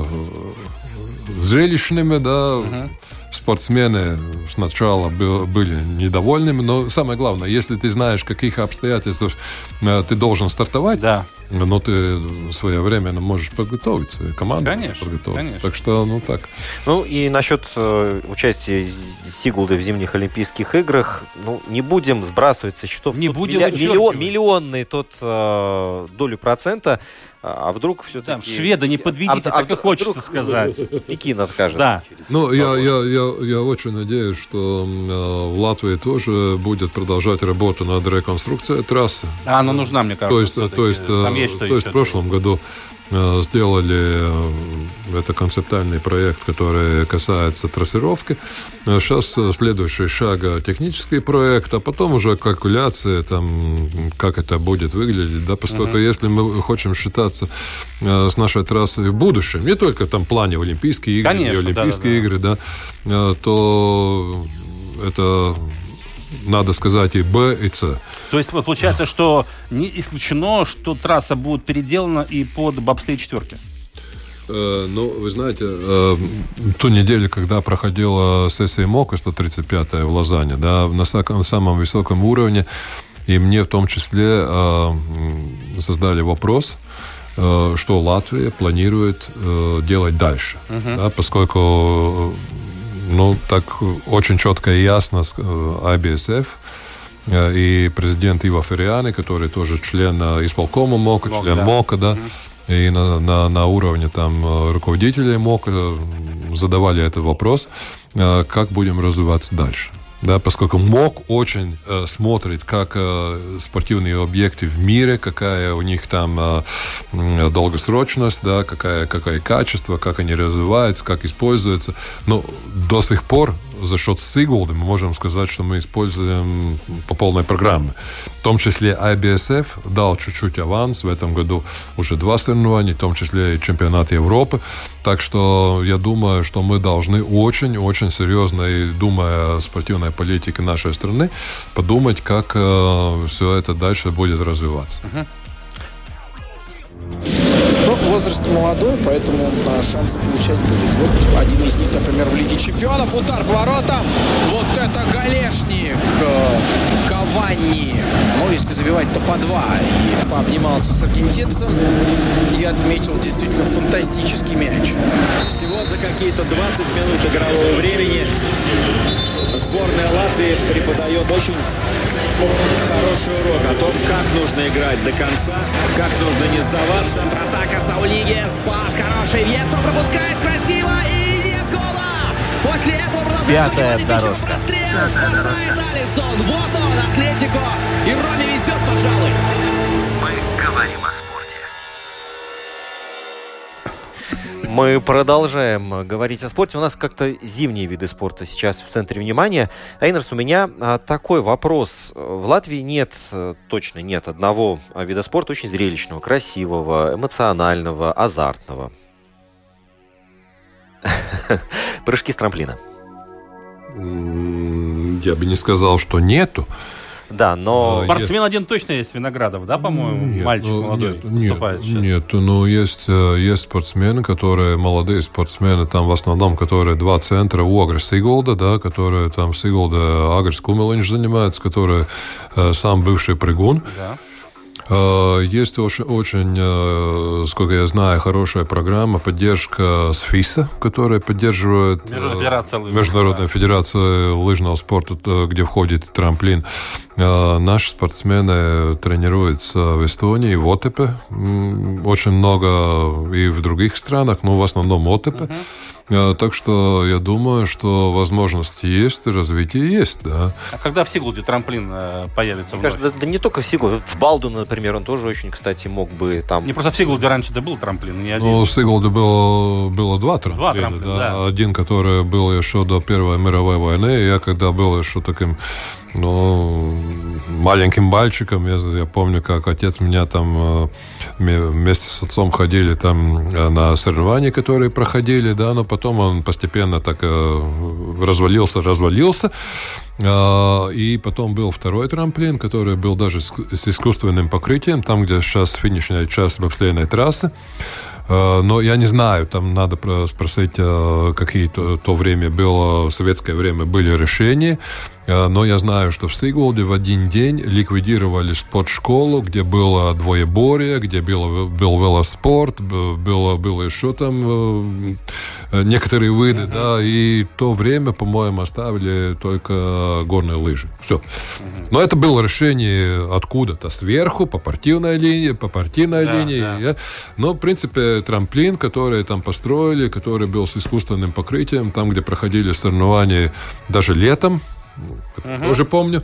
зрелищными, да. Угу. Спортсмены сначала были недовольными, но самое главное, если ты знаешь, каких обстоятельств ты должен стартовать, да. но ты своевременно можешь подготовиться, команда конечно, подготовиться. Конечно. Так что, ну так. Ну и насчет э, участия Сигулды в зимних Олимпийских играх, ну не будем сбрасывать со счетов не будем милли- миллион, миллионный тот э, долю процента а, а вдруг все-таки... Там, шведы, не подведите, а, так а, и хочется вдруг, сказать. Пекин откажет. Да. Ну, я, я, я, я очень надеюсь, что э, в Латвии тоже будет продолжать работу над реконструкцией трассы. А она нужна, мне кажется. То есть, то есть, Там есть что то есть в прошлом году Э, сделали э, это концептуальный проект, который касается трассировки. Сейчас э, следующий шаг технический проект, а потом уже калькуляция, там, как это будет выглядеть. Да, поскольку uh-huh. если мы хотим считаться с нашей трассой в будущем, не только там в плане Олимпийские игры, Конечно, Олимпийские да, игры, да, то это надо сказать, и Б, и С. То есть получается, что не исключено, что трасса будет переделана и под бобслей четверки? Э, ну, вы знаете, э, ту неделю, когда проходила сессия МОКа 135 в Лозанне, да, на самом высоком уровне, И мне в том числе создали вопрос, что Латвия планирует делать дальше. Uh-huh. Да, поскольку ну, так очень четко и ясно IBSF и президент Ива Фериани, который тоже член исполкома МОКа, МОК, член да. МОКа, да, uh-huh и на, на, на уровне там э, руководителей МОК э, задавали этот вопрос, э, как будем развиваться дальше. Да, поскольку МОК очень э, смотрит, как э, спортивные объекты в мире, какая у них там э, долгосрочность, да, какая, какое качество, как они развиваются, как используются. Но до сих пор за счет Сигулды мы можем сказать, что мы используем по полной программе. В том числе IBSF дал чуть-чуть аванс. В этом году уже два соревнования, в том числе и чемпионат Европы. Так что я думаю, что мы должны очень-очень серьезно, и думая о спортивной политике нашей страны, подумать, как э, все это дальше будет развиваться. Uh-huh. Возраст молодой, поэтому да, шансы получать будет. Вот один из них, например, в Лиге Чемпионов. Удар по воротам. Вот это Галешник. Каванни. Ну, если забивать, то по два. И пообнимался с аргентинцем. И отметил действительно фантастический мяч. Всего за какие-то 20 минут игрового времени сборная Латвии преподает очень хороший урок о том, как нужно играть до конца, как нужно не сдаваться. Контратака Саулиги, спас хороший, Вьетто пропускает красиво и нет гола! После этого продолжает Пятая дорожка. Прострел, спасает Алисон. Вот он, Атлетико. И Роме везет, пожалуй. Мы говорим о спорте. Мы продолжаем говорить о спорте. У нас как-то зимние виды спорта сейчас в центре внимания. Айнерс, у меня а, такой вопрос. В Латвии нет, э, точно нет одного вида спорта очень зрелищного, красивого, эмоционального, азартного. Прыжки с трамплина. Я бы не сказал, что нету. Да, но... А, Спортсмен один точно есть, Виноградов, да, по-моему? Нет, Мальчик ну, молодой нет, выступает нет, сейчас. Нет, ну есть, э, есть спортсмены, которые, молодые спортсмены, там в основном, которые два центра у Сиголда, да, которые там Сиголда, Агрес Кумелинч занимается, который э, сам бывший прыгун. Да. Э, есть очень, очень, э, сколько я знаю, хорошая программа поддержка с ФИСа, которая поддерживает Международная федерация, Международная да. федерация лыжного спорта, где входит трамплин. Наши спортсмены тренируются в Эстонии, в Отепе. Очень много и в других странах, но в основном Отепе. Uh-huh. Так что я думаю, что возможности есть, развитие есть, да. А когда в Сигулде трамплин э, появится? Кажется, да, да не только в Сигулде. В Балду, например, он тоже очень, кстати, мог бы там... Не просто в Сигулде раньше-то был трамплин, не один. Ну, в Сигулде было, было два трамплина. Два трамплина, да. да. Один, который был еще до Первой мировой войны. Я когда был еще таким ну, маленьким мальчиком, я, я помню, как отец меня там э, вместе с отцом ходили там э, на соревнования, которые проходили, да, но потом он постепенно так э, развалился, развалился. И потом был второй трамплин, который был даже с искусственным покрытием, там, где сейчас финишная часть бобслейной трассы. Но я не знаю, там надо спросить, какие то, то время было, в советское время были решения. Э, но я знаю, что в Сигулде в один день ликвидировали спортшколу, где было двоеборье, где было, был велоспорт, было, было еще там э, некоторые виды, uh-huh. да, и то время, по-моему, оставили только горные лыжи. Все. Uh-huh. Но это было решение откуда-то сверху, по партийной линии, по партийной да, линии. Да. Но, в принципе, трамплин, который там построили, который был с искусственным покрытием, там, где проходили соревнования даже летом, угу. тоже помню.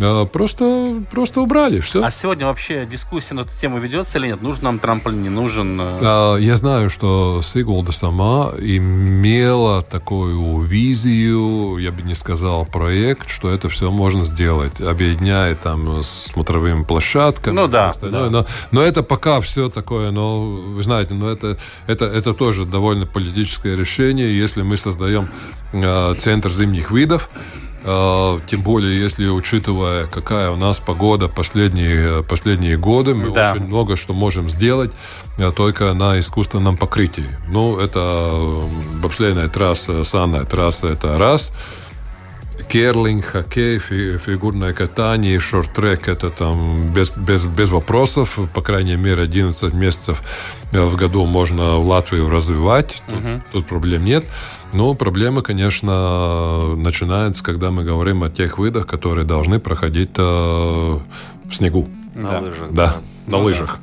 А, просто, просто убрали, все. А сегодня вообще дискуссия на эту тему ведется или нет? Нужен нам трамплин, не нужен? Э? А, я знаю, что Сигулда сама имела такую визию, я бы не сказал проект, что это все можно сделать, объединяя там с смотровыми площадками. Ну да. да. Но, но это пока все такое, но вы знаете, но это, это, это тоже довольно политическое решение, если мы создаем э, центр зимних видов, тем более, если учитывая, какая у нас погода последние, последние годы, мы да. очень много что можем сделать а, только на искусственном покрытии. Ну, это бобслейная трасса, санная трасса, это раз. керлинг, хоккей, фи, фигурное катание, шорт-трек, это там без, без, без вопросов, по крайней мере, 11 месяцев в году можно в Латвию развивать, тут, uh тут проблем нет. Но проблема, конечно, начинается, когда мы говорим о тех видах, которые должны проходить э, в снегу. На Да. лыжах. Да, на Ну, лыжах.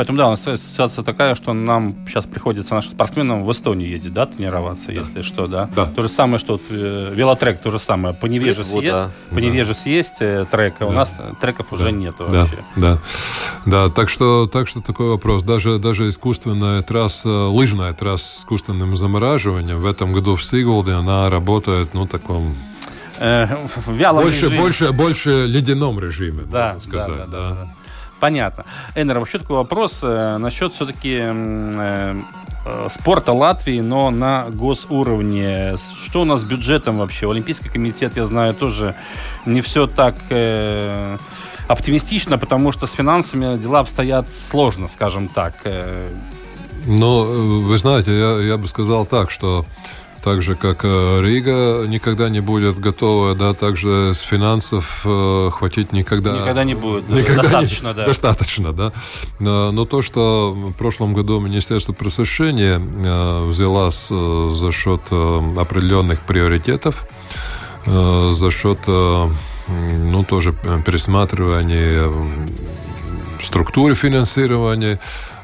Поэтому, да, у нас ситуация такая, что нам сейчас приходится нашим спортсменам в Эстонию ездить, да, тренироваться, если что, да? Да. То же самое, что вот, э, велотрек, то же самое. По Невежес Вот, есть, да. по Невежес есть э, трек, а у нас треков уже нету Да, вообще. да, да. Так что, так что такой вопрос. Даже, даже искусственная трасса, лыжная трасса с искусственным замораживанием в этом году в Сигулде, она работает, ну, таком Э, вялом больше, режиме. больше, больше ледяном режиме, Да, можно сказать. да, да, да. да, да. Понятно. Эннер, вообще такой вопрос э, насчет все-таки э, э, спорта Латвии, но на госуровне. Что у нас с бюджетом вообще? Олимпийский комитет, я знаю, тоже не все так э, оптимистично, потому что с финансами дела обстоят сложно, скажем так. Э, Но, э, вы знаете, я, я бы сказал так, что так же, как э, Рига никогда не будет готова, да, также с финансов э, хватить никогда... Никогда не будет. да. Никогда Достаточно, не, да. Достаточно, да. Но, то, что в прошлом году Министерство просвещения э, взялось э, за счет э, определенных приоритетов, э, за счет, э, ну, тоже э, пересматривания структуры финансирования,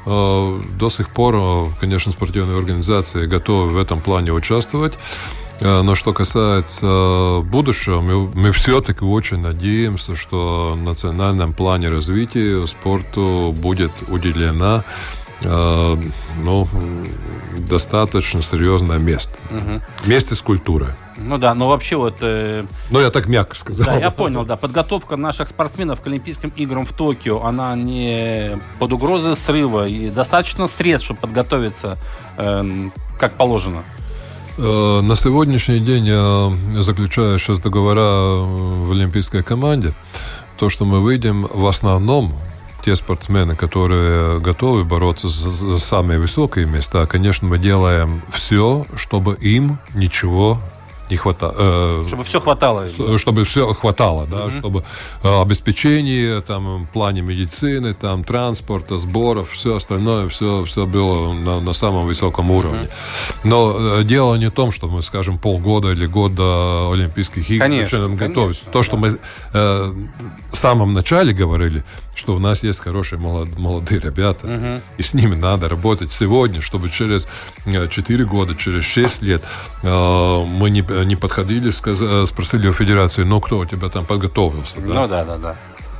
до сих пор, э, конечно, спортивные организации готовы в этом плане участвовать. Э, Но что касается будущего, мы, мы все-таки очень надеемся, что в национальном плане развития спорту будет уделена э, ну, достаточно серьезное место. Вместе с культурой. Ну да, но вообще вот э, Ну, я так мягко сказал. Да, я понял, да. Подготовка наших спортсменов к Олимпийским играм в Токио, она не под угрозой срыва. И достаточно средств, чтобы подготовиться эм, как положено. Э, На сегодняшний день я заключаю сейчас договора э, в олимпийской команде. То, что мы выйдем, в основном те спортсмены, которые готовы бороться за, за самые высокие места, конечно, мы делаем все, чтобы им ничего не хватало. Чтобы все хватало. Чтобы все хватало, да, чтобы э, обеспечение там в плане медицины, там транспорта, сборов, все остальное, все, все было на, на самом высоком уровне. Но э, дело не в том, что мы, скажем, полгода или год до Олимпийских игр Конечно, конечно, готовиться. То, что мы э, в самом начале говорили, что у нас есть хорошие молод- молодые ребята, и с ними надо работать сегодня, чтобы через э, 4 года, через 6 лет э, мы не, не подходили, сказ- э, спросили у федерации, ну кто у тебя там подготовился, да? Ну да, да, да.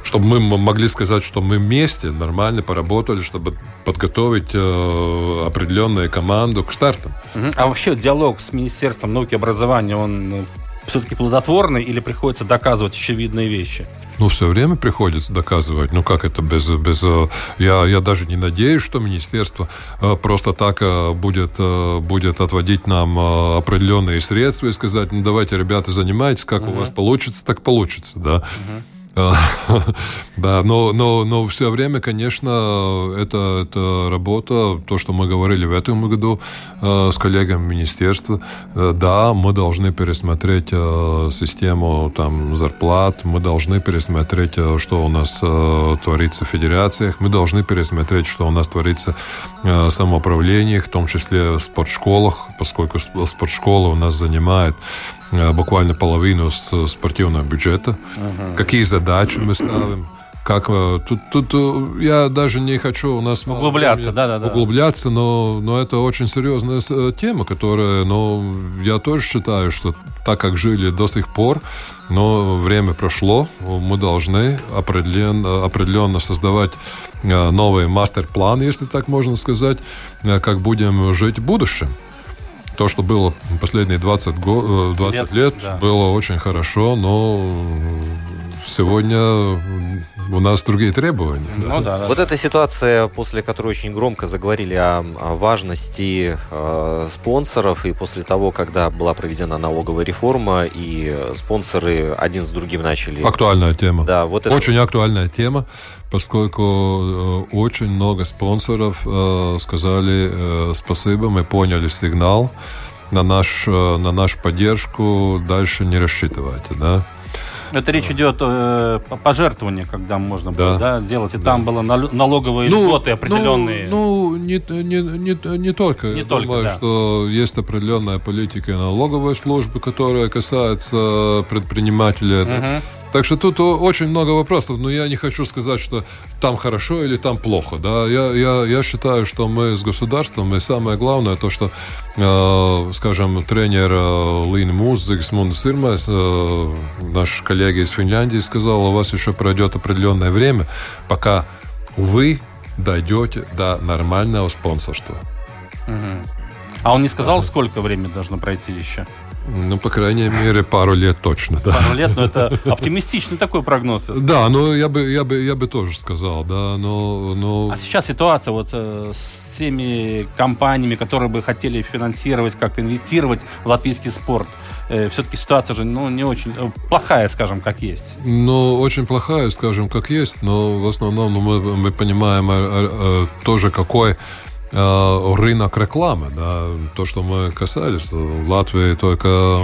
Чтобы мы могли сказать, что мы вместе нормально поработали, чтобы подготовить э, определенную команду к стартам. Мгм. А вообще диалог с Министерством науки и образования, он все-таки плодотворный или приходится доказывать очевидные вещи? Ну, все время приходится доказывать. Ну, как это без... без э, я, я даже не надеюсь, что министерство э, просто так э, будет, э, будет отводить нам э, определенные средства и сказать, ну, давайте, ребята, занимайтесь, как у вас получится, так получится, да. Э, Да, но, но, но все время, конечно, это, это работа, то, что мы говорили в этом году э, с коллегами министерства. Э, да, мы должны пересмотреть э, систему там, зарплат, мы должны пересмотреть, э, что у нас э, творится в федерациях, мы должны пересмотреть, что у нас творится э, в самоуправлениях, в том числе в спортшколах, поскольку спортшкола у нас занимает буквально половину спортивного бюджета. Какие задачи мы ставим? Как, э, тут, тут э, я даже не хочу у нас мало Углубляться, времени да-да-да. углубляться, но, но это очень серьезная э, тема, которая, ну, я тоже считаю, что так как жили до сих пор, но время прошло, мы должны определенно, определенно создавать э, новый мастер-план, если так можно сказать, э, как будем жить в будущем. То, что было последние 20, го- э, 20 Лет, лет, да. было очень хорошо, но сегодня у нас другие требования. да. Ну да, да. Вот эта ситуация, после которой очень громко заговорили о, о важности э, спонсоров, и после того, когда была проведена налоговая реформа, и спонсоры один с другим начали... Актуальная тема. Да, вот это... Очень актуальная тема, поскольку э, очень много спонсоров э, сказали э, спасибо, мы поняли сигнал, на, наш, э, на нашу поддержку дальше не рассчитывайте, да. Это речь идет э, о пожертвовании, когда можно было Да. да, делать. И там было нал- налоговые льготы определенные. Ну, ну, не, не, не, не только. Не Я только, думаю, да. что есть определенная политика налоговой службы, которая касается предпринимателей. Мгм. Так что тут очень много вопросов, но я не хочу сказать, что там хорошо или там плохо. Да? Я, я, я считаю, что мы с государством, и самое главное, то, что, э, скажем, тренер э, Лин Муз, Зигсмунд Сирмас, э, наш коллега из Финляндии, сказал, у вас еще пройдет определенное время, пока вы дойдете до нормального спонсорства. А он не сказал, сколько времени должно пройти еще? Ну, по крайней мере, пару лет точно. Да. Пару лет, но это оптимистичный такой прогноз. Да, ну я бы, я бы, я бы тоже сказал, да, но, но А сейчас ситуация вот э, с теми компаниями, которые бы хотели финансировать, как-то инвестировать в латвийский спорт. все-таки ситуация же ну, не очень э, плохая, скажем, как есть. Ну, очень плохая, скажем, как есть, но в основном ну, мы, мы понимаем э, э, тоже, какой э, рынок рекламы. Да? То, что мы касались, в Латвии только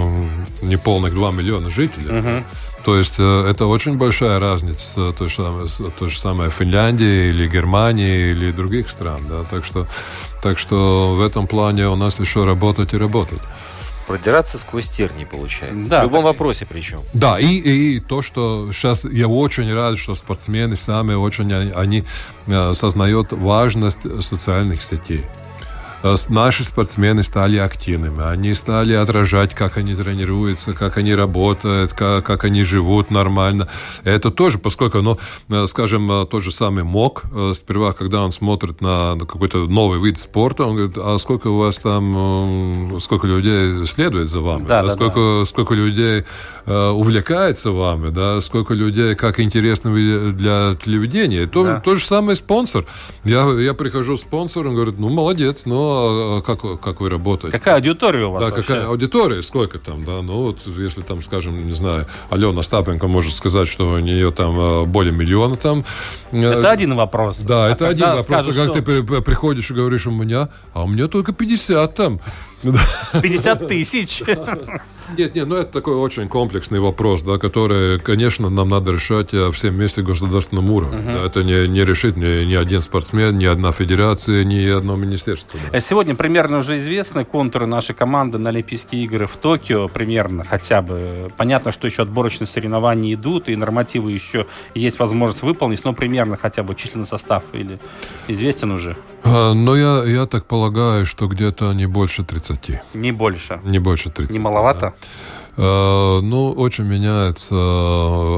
неполных 2 миллиона жителей. То есть э, это очень большая разница, то же, самое, то же самое Финляндии или Германии или других стран. Да? Так, что, так что в этом плане у нас еще работать и работать. Продираться сквозь тернии получается. Да, в любом так вопросе причем. Да, и, и то, что сейчас я очень рад, что спортсмены сами очень они, они э, осознают важность социальных сетей. Э, Наши спортсмены стали активными, они стали отражать, как они тренируются, как они работают, как, как они живут нормально. Это тоже, поскольку, ну, э, скажем, э, тот же самый МОК, сперва, когда он смотрит на какой-то новый вид спорта, он говорит, а сколько у вас там, сколько людей следует за вами? Да, да, сколько, сколько людей увлекается вами, да, сколько людей, как интересно вы для телевидения. То, Да. то же самое спонсор. Я, я прихожу спонсор, он говорит, ну, молодец, но как, как вы работаете? Какая аудитория у вас Да, вообще? какая аудитория, сколько там, да, ну вот если там, скажем, не знаю, Алена Стапенко может сказать, что у нее там э, более миллиона там. э, Это один вопрос. Да, А это один вопрос. скажешь, Как что ты при- при- приходишь и говоришь, у меня, а у меня только 50 там. 50 тысяч. Нет, нет, ну это такой очень комплексный вопрос, да, который, конечно, нам надо решать э, всем вместе в государственном уровне. Да, это не, не решит ни, ни один спортсмен, ни одна федерация, ни одно министерство. да. Э, Сегодня примерно уже известны контуры нашей команды на Олимпийские игры в Токио, примерно хотя бы. Понятно, что еще отборочные соревнования идут, и нормативы еще есть возможность выполнить, но примерно хотя бы численный состав или известен уже, А, Но я, я так полагаю, что где-то не больше 30. не больше. Не больше 30. Не маловато? Э, Ну, очень меняются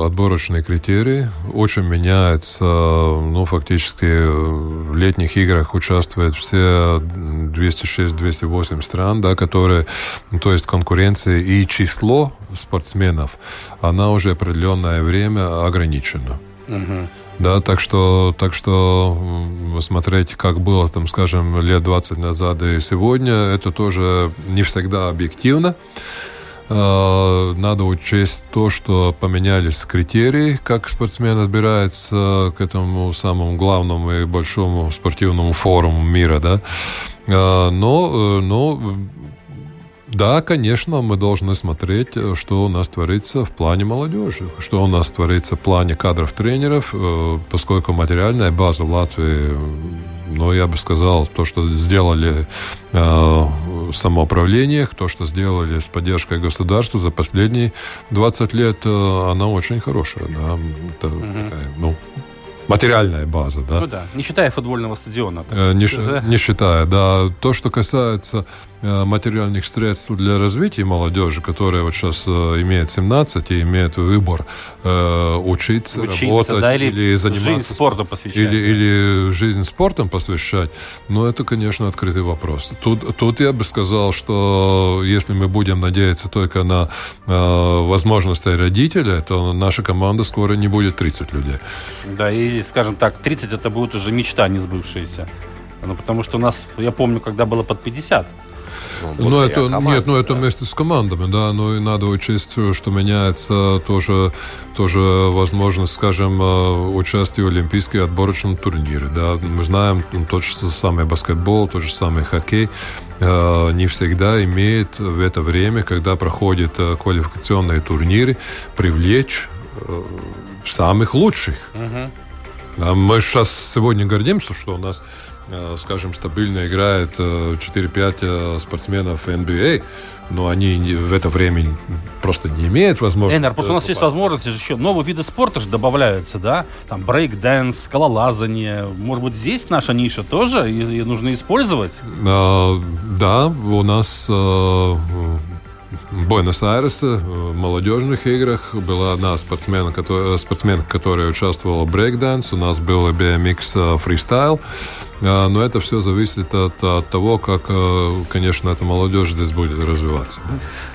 отборочные критерии, очень меняется, ну, фактически в летних играх участвуют все 206-208 стран, да, которые, то есть конкуренция и число спортсменов, она уже определенное время ограничена. Да, так что, так что смотреть, как было, там, скажем, лет 20 назад и сегодня, это тоже не всегда объективно. Надо учесть то, что поменялись критерии, как спортсмен отбирается к этому самому главному и большому спортивному форуму мира, да. Э, Но, э, но да, конечно, мы должны смотреть, э, что у нас творится в плане молодежи, что у нас творится в плане кадров тренеров, э, поскольку материальная база в Латвии, ну, я бы сказал, то, что сделали э, самоуправление, то, что сделали с поддержкой государства за последние 20 лет, она очень хорошая, да, Это такая, ну, материальная база, да. Ну да, не считая футбольного стадиона. Э, Не, не считая, да. То, что касается материальных средств для развития молодежи, которая вот сейчас э, имеет 17 и имеет выбор э, учиться, Учиться, работать да, или, заниматься жизнь спорту посвящать. или, или жизнь спортом посвящать, но это, конечно, открытый вопрос. Тут, тут я бы сказал, что если мы будем надеяться только на э, возможности родителя, то наша команда скоро не будет 30 людей. Да, или, скажем так, 30 это будет уже мечта не сбывшаяся. Ну, потому что у нас, я помню, когда было под 50. Ну, Ну, это, нет, ну, команде, это да. вместе с командами, да, ну, и надо учесть, что меняется тоже, тоже возможность, скажем, э, участия в Олимпийском отборочном турнире, да. Мы знаем, ну, тот же самый баскетбол, тот же самый хоккей, э, не всегда имеет в это время, когда проходят э, квалификационные турниры, привлечь самых лучших. А мы сейчас сегодня гордимся, что у нас, скажем, стабильно играет э, 4-5 э, спортсменов NBA, но они в это время просто не имеют возможности. Эйнарс, просто у нас есть попасть. возможности еще новые виды спорта же добавляются, да? Там брейк-дэнс, скалолазание. Может быть, здесь наша ниша тоже и, и нужно использовать? А, да, у нас э, в Буэнос-Айресе в молодежных играх была одна спортсменка, которая, спортсменка, которая участвовала в брейкданс. У нас был BMX э, фристайл. А, Но это все зависит от, от того, как, э, конечно, эта молодежь здесь будет развиваться.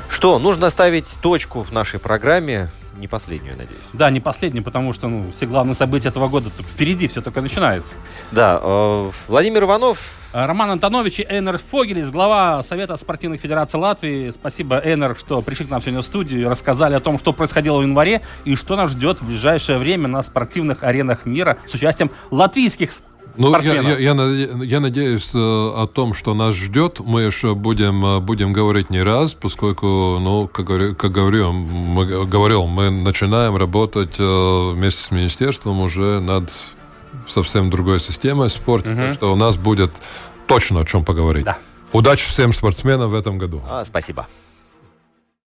Что, нужно ставить точку в нашей программе, не последнюю, надеюсь. Да, не последний, потому что ну, все главные события этого года только впереди, все только начинается. Да, э, Владимир Иванов, А, Роман Антонович и Эйнер Фогелис, глава Совета спортивных федераций Латвии. Спасибо, Эйнер, что пришли к нам сегодня в студию и рассказали о том, что происходило в январе и что нас ждет в ближайшее время на спортивных аренах мира с участием латвийских Ну, я, я, я я надеюсь э, о том, что нас ждет. Мы еще будем, э, будем говорить не раз, поскольку, ну, как, как говорю, мы, говорил, мы начинаем работать э, вместе с министерством уже над совсем другой системой спорта, так что у нас будет точно о чем поговорить. Да. Удачи всем спортсменам в этом году. а, спасибо.